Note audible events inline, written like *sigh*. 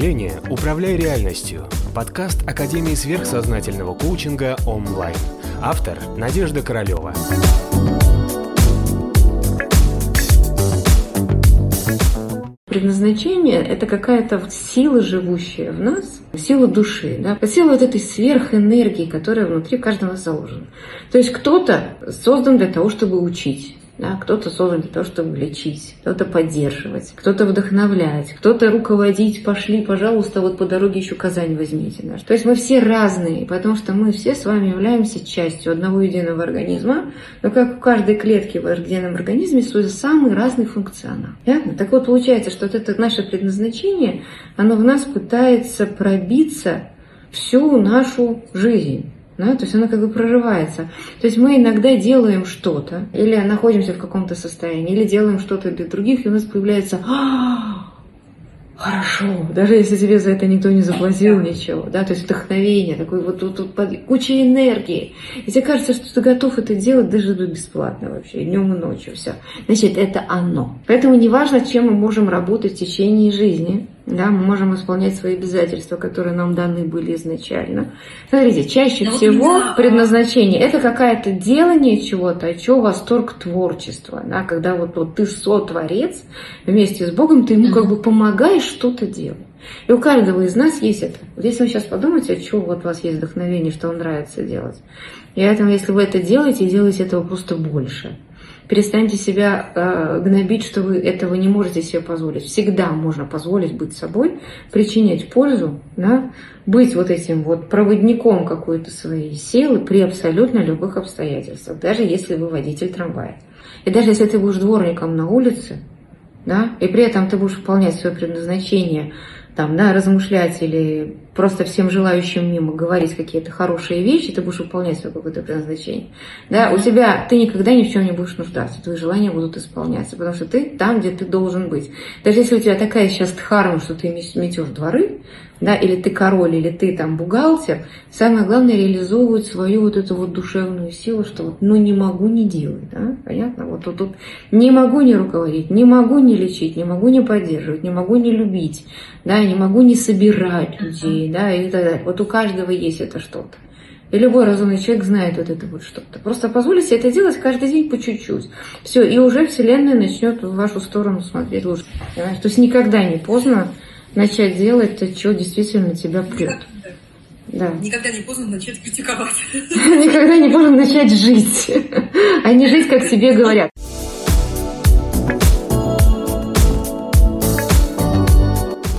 мышления «Управляй реальностью» – подкаст Академии сверхсознательного коучинга онлайн. Автор – Надежда Королева. Предназначение – это какая-то вот сила, живущая в нас, сила души, да? сила вот этой сверхэнергии, которая внутри каждого заложена. То есть кто-то создан для того, чтобы учить, да, кто-то создан для того, чтобы лечить, кто-то поддерживать, кто-то вдохновлять, кто-то руководить. Пошли, пожалуйста, вот по дороге еще Казань возьмите. Да. То есть мы все разные, потому что мы все с вами являемся частью одного единого организма, но как в каждой клетке в едином организме свой самый разный функционал. Понятно? Так вот получается, что вот это наше предназначение, оно в нас пытается пробиться всю нашу жизнь. Да, то есть она как бы прорывается. То есть мы иногда делаем что-то, или находимся в каком-то состоянии, или делаем что-то для других, и у нас появляется «А, хорошо, даже если тебе за это никто не заплатил ничего, да, то есть вдохновение, такой вот тут, тут куча энергии. И тебе кажется, что ты готов это делать даже бесплатно вообще, днем и ночью, все. Значит, это оно. Поэтому неважно, чем мы можем работать в течение жизни, да, мы можем исполнять свои обязательства, которые нам даны были изначально. Смотрите, чаще Но всего вот предназначение это какое-то делание чего-то, а чего восторг творчества. Да, когда вот, вот ты сотворец, вместе с Богом ты ему как бы помогаешь что-то делать. И у каждого из нас есть это. Вот если вы сейчас подумаете, от чего вот у вас есть вдохновение, что вам нравится делать. И поэтому, если вы это делаете, делайте этого просто больше. Перестаньте себя э, гнобить, что вы этого не можете себе позволить. Всегда можно позволить быть собой, причинять пользу, да, быть вот этим вот проводником какой-то своей силы при абсолютно любых обстоятельствах, даже если вы водитель трамвая. И даже если ты будешь дворником на улице, да, и при этом ты будешь выполнять свое предназначение – там, да, размышлять или просто всем желающим мимо говорить какие-то хорошие вещи, ты будешь выполнять свое какое-то предназначение. Да, у тебя ты никогда ни в чем не будешь нуждаться, твои желания будут исполняться, потому что ты там, где ты должен быть. Даже если у тебя такая сейчас дхарма, что ты метешь дворы, да, или ты король, или ты там бухгалтер, самое главное реализовывать свою вот эту вот душевную силу, что вот, ну не могу не делать, да, понятно? Вот тут, тут не могу не руководить, не могу не лечить, не могу не поддерживать, не могу не любить, да, не могу не собирать людей, да, и так далее. Вот у каждого есть это что-то. И любой разумный человек знает вот это вот что-то. Просто позволите это делать каждый день по чуть-чуть. Все, и уже Вселенная начнет в вашу сторону смотреть лучше. Понимаешь? То есть никогда не поздно начать делать то, что действительно тебя прет. Да. Никогда не поздно начать критиковать. *laughs* Никогда не поздно начать жить, а не жить, как себе говорят.